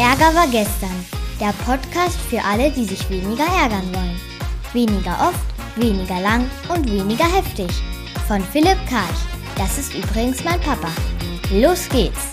Ärger war gestern. Der Podcast für alle, die sich weniger ärgern wollen. Weniger oft, weniger lang und weniger heftig. Von Philipp Karch. Das ist übrigens mein Papa. Los geht's!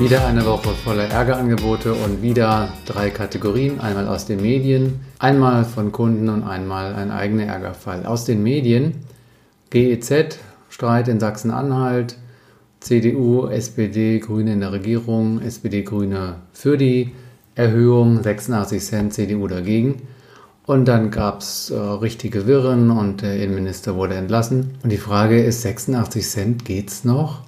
Wieder eine Woche voller Ärgerangebote und wieder drei Kategorien. Einmal aus den Medien, einmal von Kunden und einmal ein eigener Ärgerfall. Aus den Medien GEZ, Streit in Sachsen-Anhalt, CDU, SPD, Grüne in der Regierung, SPD, Grüne für die Erhöhung, 86 Cent, CDU dagegen. Und dann gab es äh, richtige Wirren und der Innenminister wurde entlassen. Und die Frage ist, 86 Cent geht's noch?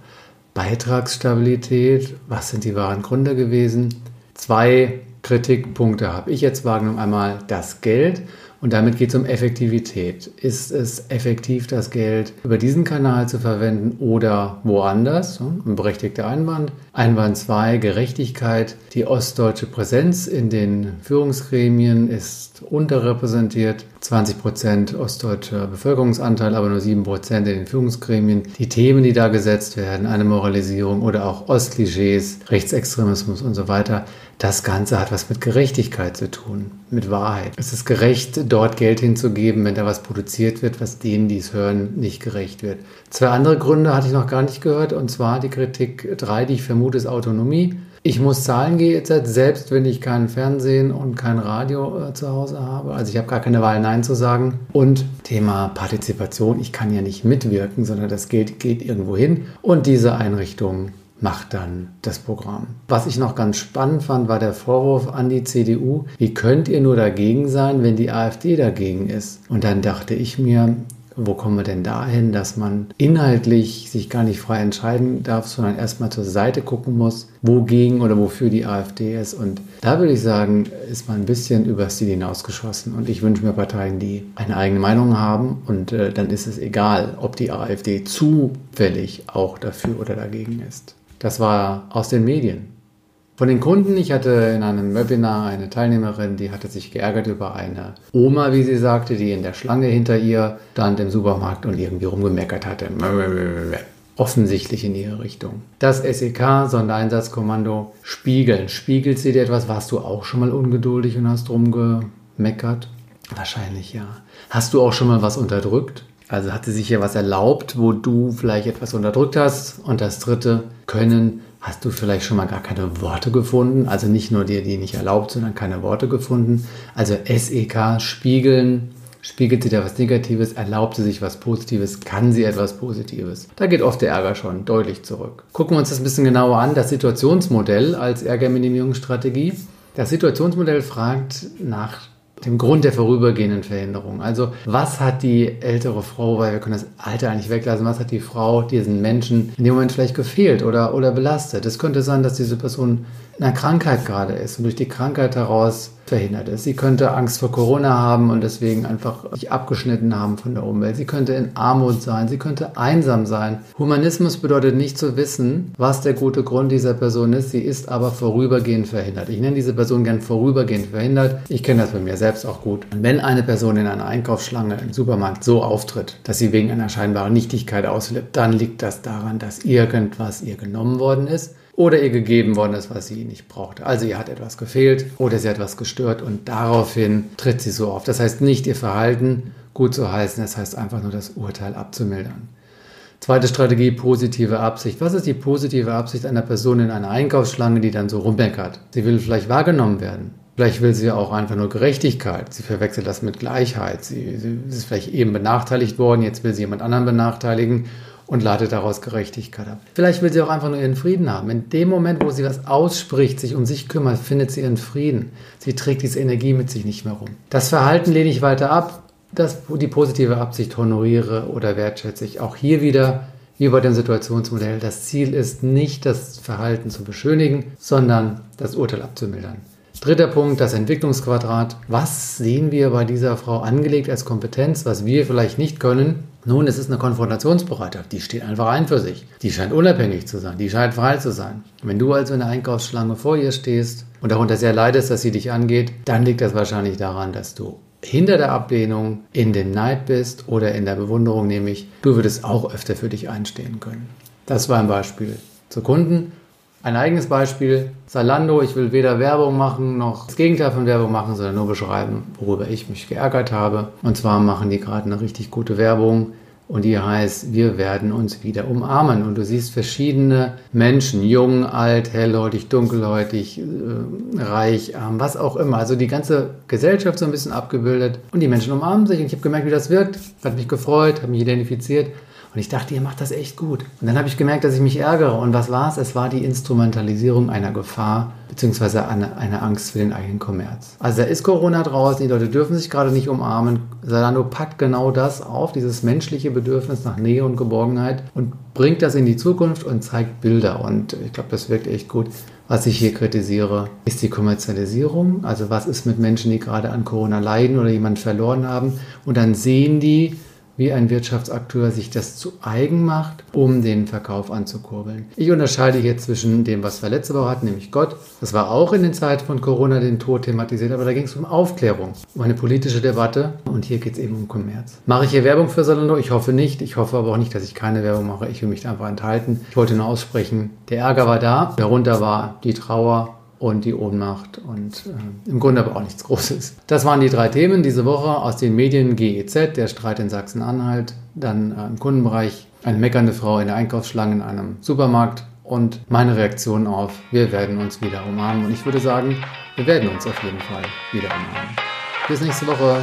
Beitragsstabilität, was sind die wahren Gründe gewesen? Zwei Kritikpunkte habe ich jetzt wahrgenommen. Einmal das Geld und damit geht es um Effektivität. Ist es effektiv, das Geld über diesen Kanal zu verwenden oder woanders? Ein berechtigter Einwand. Einwand 2, Gerechtigkeit. Die ostdeutsche Präsenz in den Führungsgremien ist unterrepräsentiert. 20 Prozent ostdeutscher Bevölkerungsanteil, aber nur 7 Prozent in den Führungsgremien. Die Themen, die da gesetzt werden, eine Moralisierung oder auch Ostklischees, Rechtsextremismus und so weiter, das Ganze hat was mit Gerechtigkeit zu tun, mit Wahrheit. Es ist gerecht, dort Geld hinzugeben, wenn da was produziert wird, was denen, die es hören, nicht gerecht wird. Zwei andere Gründe hatte ich noch gar nicht gehört, und zwar die Kritik 3, die ich vermute, ist Autonomie. Ich muss Zahlen GEZ, selbst wenn ich kein Fernsehen und kein Radio äh, zu Hause habe. Also ich habe gar keine Wahl, Nein zu sagen. Und Thema Partizipation. Ich kann ja nicht mitwirken, sondern das Geld geht irgendwo hin. Und diese Einrichtung macht dann das Programm. Was ich noch ganz spannend fand, war der Vorwurf an die CDU, wie könnt ihr nur dagegen sein, wenn die AfD dagegen ist? Und dann dachte ich mir, wo kommen wir denn dahin, dass man inhaltlich sich gar nicht frei entscheiden darf, sondern erstmal zur Seite gucken muss, wogegen oder wofür die AfD ist. Und da würde ich sagen, ist man ein bisschen übers Ziel hinausgeschossen. Und ich wünsche mir Parteien, die eine eigene Meinung haben. Und äh, dann ist es egal, ob die AfD zufällig auch dafür oder dagegen ist. Das war aus den Medien. Von den Kunden, ich hatte in einem Webinar eine Teilnehmerin, die hatte sich geärgert über eine Oma, wie sie sagte, die in der Schlange hinter ihr stand im Supermarkt und irgendwie rumgemeckert hatte. Offensichtlich in ihre Richtung. Das SEK, Sondereinsatzkommando, spiegeln. Spiegelt sie dir etwas? Warst du auch schon mal ungeduldig und hast rumgemeckert? Wahrscheinlich ja. Hast du auch schon mal was unterdrückt? Also hat sie sich hier was erlaubt, wo du vielleicht etwas unterdrückt hast. Und das dritte, können, hast du vielleicht schon mal gar keine Worte gefunden. Also nicht nur dir die nicht erlaubt, sondern keine Worte gefunden. Also SEK, spiegeln, spiegelt sie da was Negatives, erlaubt sie sich was Positives, kann sie etwas Positives. Da geht oft der Ärger schon deutlich zurück. Gucken wir uns das ein bisschen genauer an. Das Situationsmodell als Ärgerminimierungsstrategie. Das Situationsmodell fragt nach dem Grund der vorübergehenden Verhinderung. Also was hat die ältere Frau, weil wir können das Alter eigentlich weglassen, was hat die Frau diesen Menschen in dem Moment vielleicht gefehlt oder, oder belastet? Es könnte sein, dass diese Person in einer Krankheit gerade ist und durch die Krankheit heraus verhindert ist. Sie könnte Angst vor Corona haben und deswegen einfach sich abgeschnitten haben von der Umwelt. Sie könnte in Armut sein, sie könnte einsam sein. Humanismus bedeutet nicht zu wissen, was der gute Grund dieser Person ist. Sie ist aber vorübergehend verhindert. Ich nenne diese Person gern vorübergehend verhindert. Ich kenne das bei mir selbst auch gut. Wenn eine Person in einer Einkaufsschlange im Supermarkt so auftritt, dass sie wegen einer scheinbaren Nichtigkeit ausflippt, dann liegt das daran, dass irgendwas ihr genommen worden ist oder ihr gegeben worden ist, was sie nicht brauchte. Also ihr hat etwas gefehlt oder sie hat etwas gestört und daraufhin tritt sie so auf. Das heißt nicht ihr Verhalten gut zu heißen, das heißt einfach nur das Urteil abzumildern. Zweite Strategie, positive Absicht. Was ist die positive Absicht einer Person in einer Einkaufsschlange, die dann so rummeckert? Sie will vielleicht wahrgenommen werden. Vielleicht will sie auch einfach nur Gerechtigkeit. Sie verwechselt das mit Gleichheit. Sie, sie ist vielleicht eben benachteiligt worden, jetzt will sie jemand anderen benachteiligen und ladet daraus Gerechtigkeit ab. Vielleicht will sie auch einfach nur ihren Frieden haben. In dem Moment, wo sie was ausspricht, sich um sich kümmert, findet sie ihren Frieden. Sie trägt diese Energie mit sich nicht mehr rum. Das Verhalten lehne ich weiter ab. Das, die positive Absicht honoriere oder wertschätze ich. Auch hier wieder, wie bei dem Situationsmodell, das Ziel ist nicht, das Verhalten zu beschönigen, sondern das Urteil abzumildern. Dritter Punkt, das Entwicklungsquadrat. Was sehen wir bei dieser Frau angelegt als Kompetenz, was wir vielleicht nicht können? Nun, es ist eine Konfrontationsbereitschaft, die steht einfach ein für sich. Die scheint unabhängig zu sein, die scheint frei zu sein. Wenn du also in der Einkaufsschlange vor ihr stehst und darunter sehr leidest, dass sie dich angeht, dann liegt das wahrscheinlich daran, dass du hinter der Ablehnung in dem Neid bist oder in der Bewunderung, nämlich du würdest auch öfter für dich einstehen können. Das war ein Beispiel zu Kunden. Ein eigenes Beispiel, Zalando, ich will weder Werbung machen noch das Gegenteil von Werbung machen, sondern nur beschreiben, worüber ich mich geärgert habe. Und zwar machen die gerade eine richtig gute Werbung und die heißt, wir werden uns wieder umarmen. Und du siehst verschiedene Menschen, jung, alt, hellhäutig, dunkelhäutig, äh, reich, arm, was auch immer. Also die ganze Gesellschaft so ein bisschen abgebildet. Und die Menschen umarmen sich und ich habe gemerkt, wie das wirkt. Hat mich gefreut, habe mich identifiziert. Und ich dachte, ihr macht das echt gut. Und dann habe ich gemerkt, dass ich mich ärgere. Und was war es? Es war die Instrumentalisierung einer Gefahr beziehungsweise eine, eine Angst für den eigenen Kommerz. Also da ist Corona draußen, die Leute dürfen sich gerade nicht umarmen. Salando packt genau das auf, dieses menschliche Bedürfnis nach Nähe und Geborgenheit und bringt das in die Zukunft und zeigt Bilder. Und ich glaube, das wirkt echt gut. Was ich hier kritisiere, ist die Kommerzialisierung. Also was ist mit Menschen, die gerade an Corona leiden oder jemanden verloren haben? Und dann sehen die, wie ein Wirtschaftsakteur sich das zu eigen macht, um den Verkauf anzukurbeln. Ich unterscheide hier zwischen dem, was wir letzte Woche hatten, nämlich Gott. Das war auch in den Zeiten von Corona den Tod thematisiert, aber da ging es um Aufklärung, um eine politische Debatte und hier geht es eben um Kommerz. Mache ich hier Werbung für Salando? Ich hoffe nicht. Ich hoffe aber auch nicht, dass ich keine Werbung mache. Ich will mich einfach enthalten. Ich wollte nur aussprechen, der Ärger war da, darunter war die Trauer und die Ohnmacht und äh, im Grunde aber auch nichts Großes. Das waren die drei Themen diese Woche aus den Medien GEZ, der Streit in Sachsen-Anhalt, dann äh, im Kundenbereich eine meckernde Frau in der Einkaufsschlange in einem Supermarkt und meine Reaktion auf, wir werden uns wieder umarmen. Und ich würde sagen, wir werden uns auf jeden Fall wieder umarmen. Bis nächste Woche.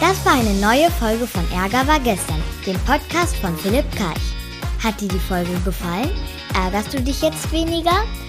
Das war eine neue Folge von Ärger war gestern, dem Podcast von Philipp Karch. Hat dir die Folge gefallen? Ärgerst du dich jetzt weniger?